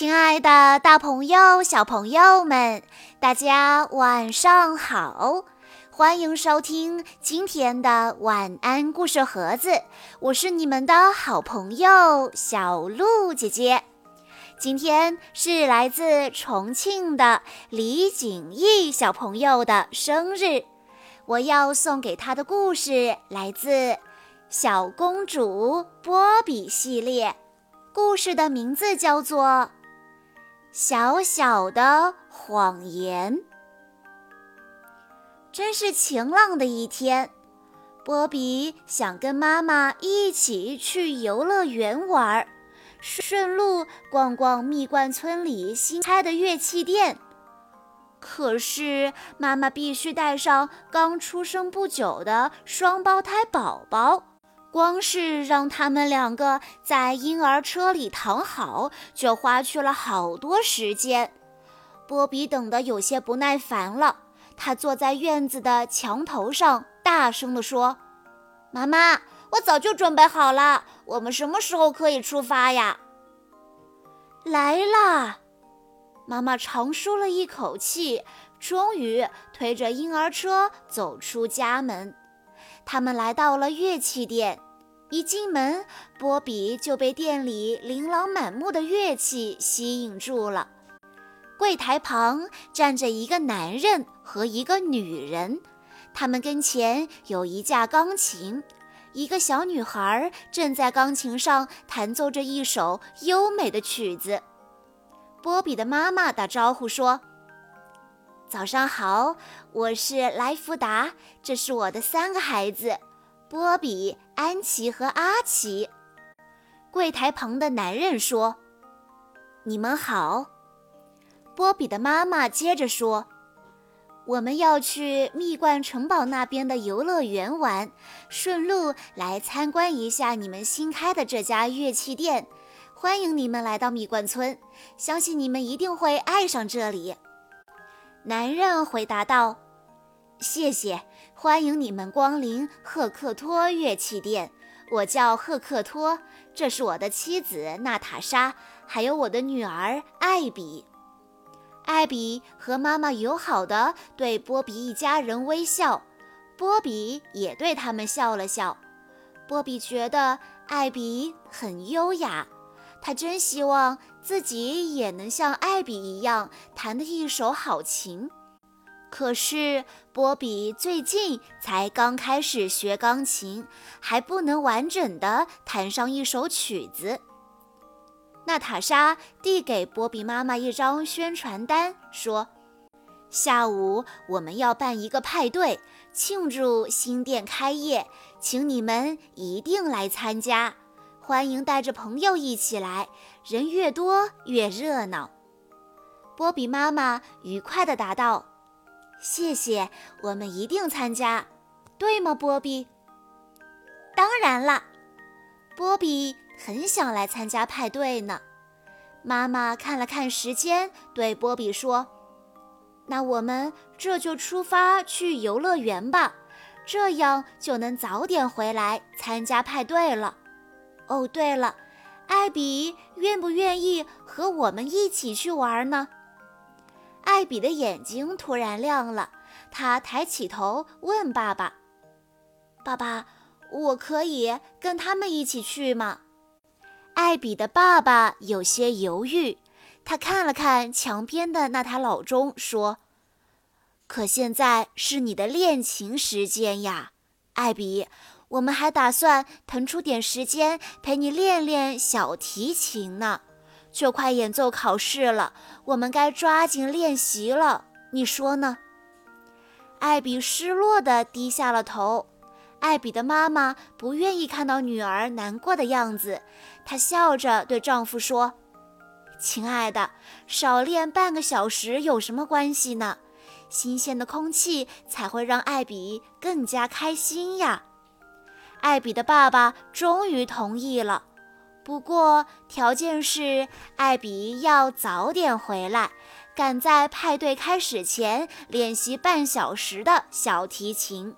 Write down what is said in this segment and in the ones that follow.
亲爱的，大朋友、小朋友们，大家晚上好！欢迎收听今天的晚安故事盒子，我是你们的好朋友小鹿姐姐。今天是来自重庆的李景逸小朋友的生日，我要送给他的故事来自《小公主波比》系列，故事的名字叫做。小小的谎言。真是晴朗的一天，波比想跟妈妈一起去游乐园玩，顺路逛逛蜜罐村里新开的乐器店。可是妈妈必须带上刚出生不久的双胞胎宝宝。光是让他们两个在婴儿车里躺好，就花去了好多时间。波比等得有些不耐烦了，他坐在院子的墙头上，大声地说：“妈妈，我早就准备好了，我们什么时候可以出发呀？”来啦！妈妈长舒了一口气，终于推着婴儿车走出家门。他们来到了乐器店，一进门，波比就被店里琳琅满目的乐器吸引住了。柜台旁站着一个男人和一个女人，他们跟前有一架钢琴，一个小女孩正在钢琴上弹奏着一首优美的曲子。波比的妈妈打招呼说：“早上好。”我是莱福达，这是我的三个孩子，波比、安琪和阿奇。柜台旁的男人说：“你们好。”波比的妈妈接着说：“我们要去蜜罐城堡那边的游乐园玩，顺路来参观一下你们新开的这家乐器店。欢迎你们来到蜜罐村，相信你们一定会爱上这里。”男人回答道：“谢谢，欢迎你们光临赫克托乐器店。我叫赫克托，这是我的妻子娜塔莎，还有我的女儿艾比。”艾比和妈妈友好地对波比一家人微笑，波比也对他们笑了笑。波比觉得艾比很优雅。他真希望自己也能像艾比一样弹得一手好琴，可是波比最近才刚开始学钢琴，还不能完整的弹上一首曲子。娜塔莎递给波比妈妈一张宣传单，说：“下午我们要办一个派对，庆祝新店开业，请你们一定来参加。”欢迎带着朋友一起来，人越多越热闹。波比妈妈愉快地答道：“谢谢，我们一定参加，对吗，波比？”“当然了。”波比很想来参加派对呢。妈妈看了看时间，对波比说：“那我们这就出发去游乐园吧，这样就能早点回来参加派对了。”哦，对了，艾比愿不愿意和我们一起去玩呢？艾比的眼睛突然亮了，他抬起头问爸爸：“爸爸，我可以跟他们一起去吗？”艾比的爸爸有些犹豫，他看了看墙边的那台老钟，说：“可现在是你的练琴时间呀，艾比。”我们还打算腾出点时间陪你练练小提琴呢，就快演奏考试了，我们该抓紧练习了。你说呢？艾比失落地低下了头。艾比的妈妈不愿意看到女儿难过的样子，她笑着对丈夫说：“亲爱的，少练半个小时有什么关系呢？新鲜的空气才会让艾比更加开心呀。”艾比的爸爸终于同意了，不过条件是艾比要早点回来，赶在派对开始前练习半小时的小提琴。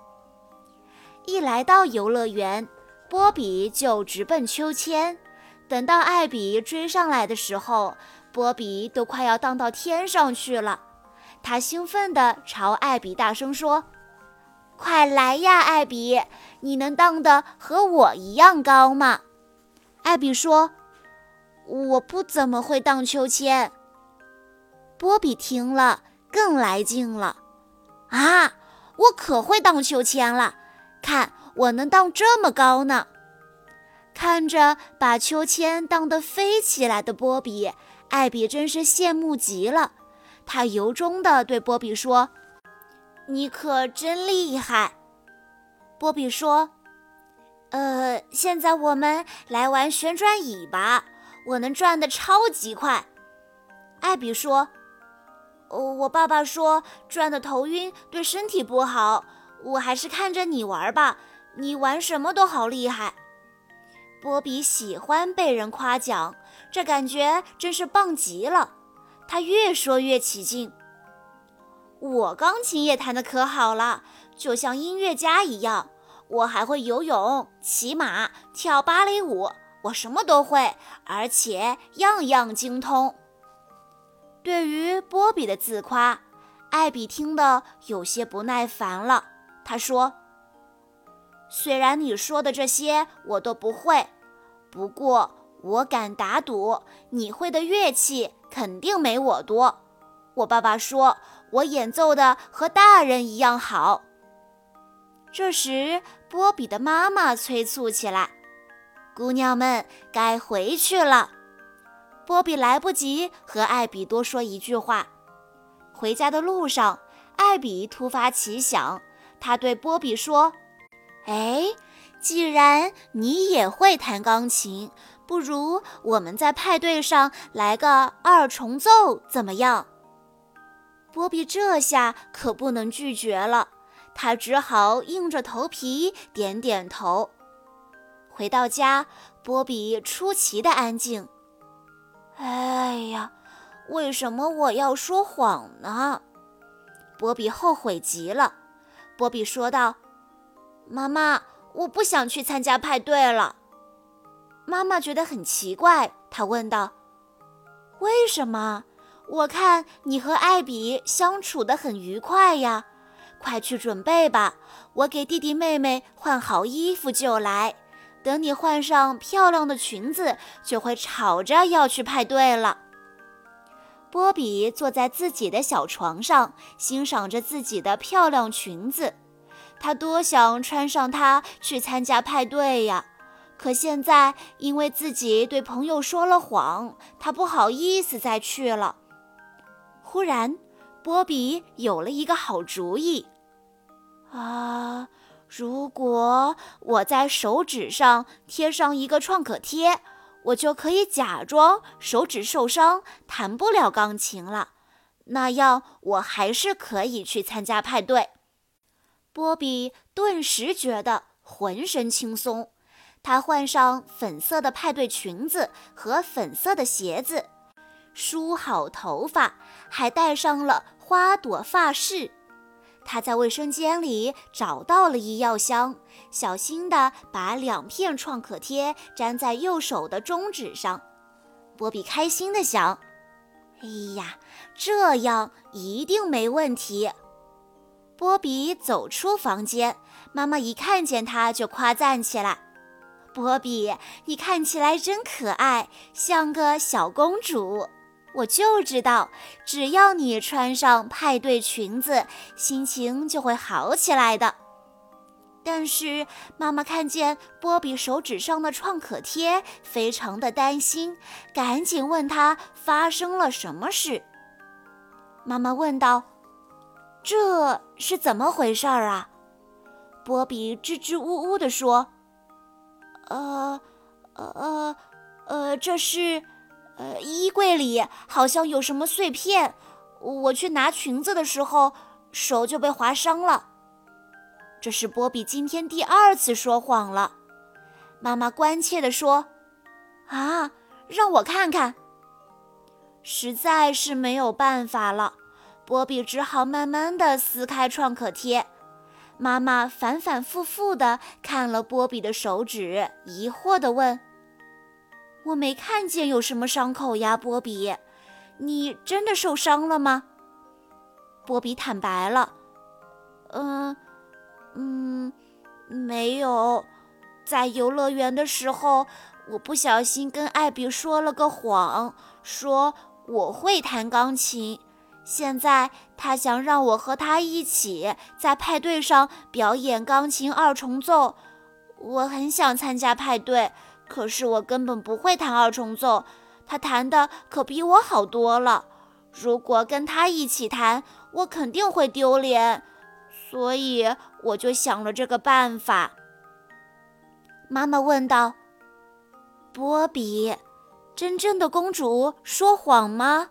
一来到游乐园，波比就直奔秋千。等到艾比追上来的时候，波比都快要荡到天上去了。他兴奋地朝艾比大声说：“快来呀，艾比！你能荡得和我一样高吗？”艾比说：“我不怎么会荡秋千。”波比听了更来劲了：“啊，我可会荡秋千了！看，我能荡这么高呢！”看着把秋千荡得飞起来的波比，艾比真是羡慕极了。他由衷地对波比说：“你可真厉害。”波比说：“呃，现在我们来玩旋转椅吧，我能转得超级快。”艾比说：“哦我爸爸说转得头晕对身体不好，我还是看着你玩吧，你玩什么都好厉害。”波比喜欢被人夸奖，这感觉真是棒极了。他越说越起劲。我钢琴也弹得可好了，就像音乐家一样。我还会游泳、骑马、跳芭蕾舞，我什么都会，而且样样精通。对于波比的自夸，艾比听得有些不耐烦了。他说。虽然你说的这些我都不会，不过我敢打赌，你会的乐器肯定没我多。我爸爸说我演奏的和大人一样好。这时，波比的妈妈催促起来：“姑娘们，该回去了。”波比来不及和艾比多说一句话。回家的路上，艾比突发奇想，他对波比说。哎，既然你也会弹钢琴，不如我们在派对上来个二重奏，怎么样？波比这下可不能拒绝了，他只好硬着头皮点点头。回到家，波比出奇的安静。哎呀，为什么我要说谎呢？波比后悔极了。波比说道。妈妈，我不想去参加派对了。妈妈觉得很奇怪，她问道：“为什么？我看你和艾比相处得很愉快呀。快去准备吧，我给弟弟妹妹换好衣服就来。等你换上漂亮的裙子，就会吵着要去派对了。”波比坐在自己的小床上，欣赏着自己的漂亮裙子。他多想穿上它去参加派对呀！可现在因为自己对朋友说了谎，他不好意思再去了。忽然，波比有了一个好主意。啊，如果我在手指上贴上一个创可贴，我就可以假装手指受伤，弹不了钢琴了。那样，我还是可以去参加派对。波比顿时觉得浑身轻松，他换上粉色的派对裙子和粉色的鞋子，梳好头发，还戴上了花朵发饰。他在卫生间里找到了医药箱，小心地把两片创可贴粘在右手的中指上。波比开心地想：“哎呀，这样一定没问题。”波比走出房间，妈妈一看见他就夸赞起来：“波比，你看起来真可爱，像个小公主。我就知道，只要你穿上派对裙子，心情就会好起来的。”但是妈妈看见波比手指上的创可贴，非常的担心，赶紧问他发生了什么事。妈妈问道。这是怎么回事儿啊？波比支支吾吾地说：“呃，呃，呃，这是……呃，衣柜里好像有什么碎片。我去拿裙子的时候，手就被划伤了。”这是波比今天第二次说谎了。妈妈关切地说：“啊，让我看看。”实在是没有办法了。波比只好慢慢地撕开创可贴，妈妈反反复复地看了波比的手指，疑惑地问：“我没看见有什么伤口呀，波比，你真的受伤了吗？波比坦白了：“嗯，嗯，没有。在游乐园的时候，我不小心跟艾比说了个谎，说我会弹钢琴。现在他想让我和他一起在派对上表演钢琴二重奏。我很想参加派对，可是我根本不会弹二重奏。他弹的可比我好多了。如果跟他一起弹，我肯定会丢脸，所以我就想了这个办法。妈妈问道：“波比，真正的公主说谎吗？”“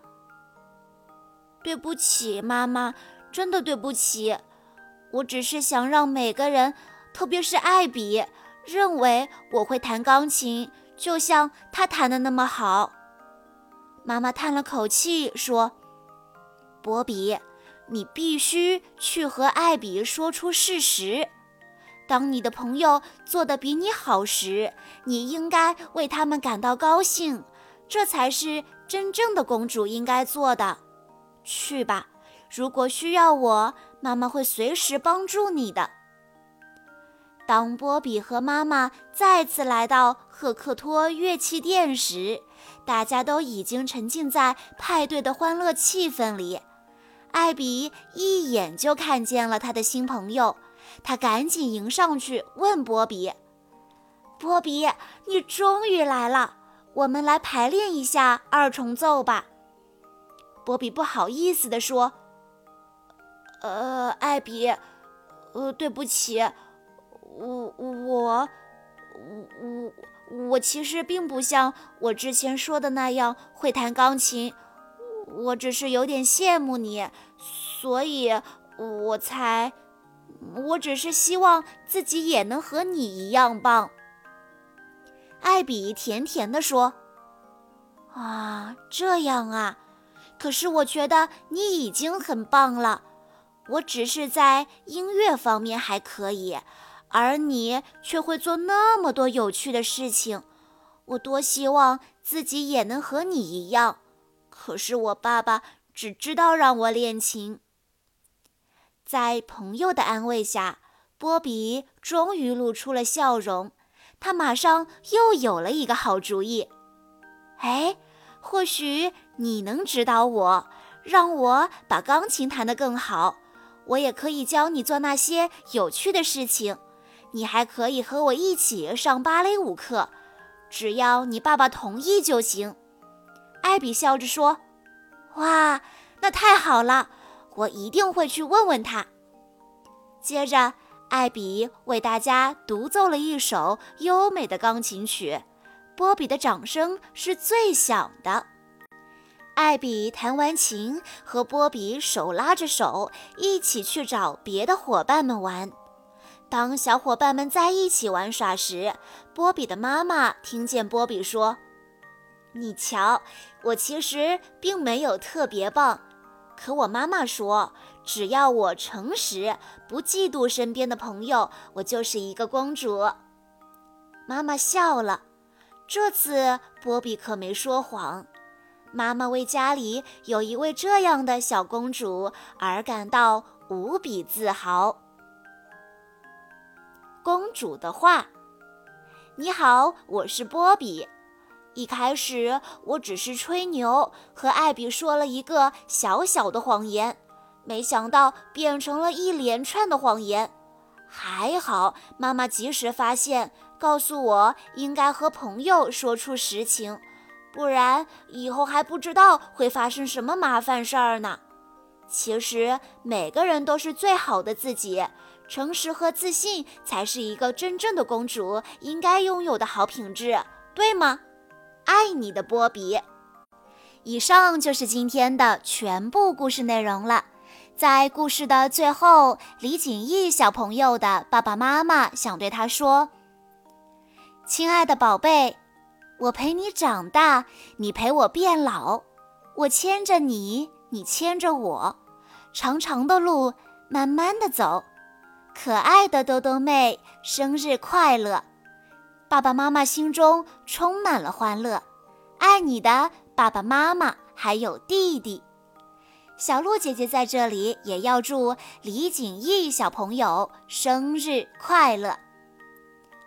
对不起，妈妈，真的对不起。我只是想让每个人，特别是艾比，认为我会弹钢琴，就像他弹的那么好。”妈妈叹了口气说：“波比。”你必须去和艾比说出事实。当你的朋友做得比你好时，你应该为他们感到高兴，这才是真正的公主应该做的。去吧，如果需要我，妈妈会随时帮助你的。当波比和妈妈再次来到赫克托乐器店时，大家都已经沉浸在派对的欢乐气氛里。艾比一眼就看见了他的新朋友，他赶紧迎上去问波比：“波比，你终于来了，我们来排练一下二重奏吧。”波比不好意思地说：“呃，艾比，呃，对不起，我我我我其实并不像我之前说的那样会弹钢琴。”我只是有点羡慕你，所以我才……我只是希望自己也能和你一样棒。”艾比甜甜地说。“啊，这样啊！可是我觉得你已经很棒了。我只是在音乐方面还可以，而你却会做那么多有趣的事情。我多希望自己也能和你一样。”可是我爸爸只知道让我练琴。在朋友的安慰下，波比终于露出了笑容。他马上又有了一个好主意。哎，或许你能指导我，让我把钢琴弹得更好。我也可以教你做那些有趣的事情。你还可以和我一起上芭蕾舞课，只要你爸爸同意就行。艾比笑着说：“哇，那太好了！我一定会去问问他。”接着，艾比为大家独奏了一首优美的钢琴曲，波比的掌声是最响的。艾比弹完琴，和波比手拉着手，一起去找别的伙伴们玩。当小伙伴们在一起玩耍时，波比的妈妈听见波比说。你瞧，我其实并没有特别棒，可我妈妈说，只要我诚实，不嫉妒身边的朋友，我就是一个公主。妈妈笑了，这次波比可没说谎。妈妈为家里有一位这样的小公主而感到无比自豪。公主的话：你好，我是波比。一开始我只是吹牛，和艾比说了一个小小的谎言，没想到变成了一连串的谎言。还好妈妈及时发现，告诉我应该和朋友说出实情，不然以后还不知道会发生什么麻烦事儿呢。其实每个人都是最好的自己，诚实和自信才是一个真正的公主应该拥有的好品质，对吗？爱你的波比。以上就是今天的全部故事内容了。在故事的最后，李锦义小朋友的爸爸妈妈想对他说：“亲爱的宝贝，我陪你长大，你陪我变老，我牵着你，你牵着我，长长的路，慢慢的走。可爱的兜兜妹，生日快乐！”爸爸妈妈心中充满了欢乐，爱你的。爸爸妈妈还有弟弟。小鹿姐姐在这里也要祝李景逸小朋友生日快乐。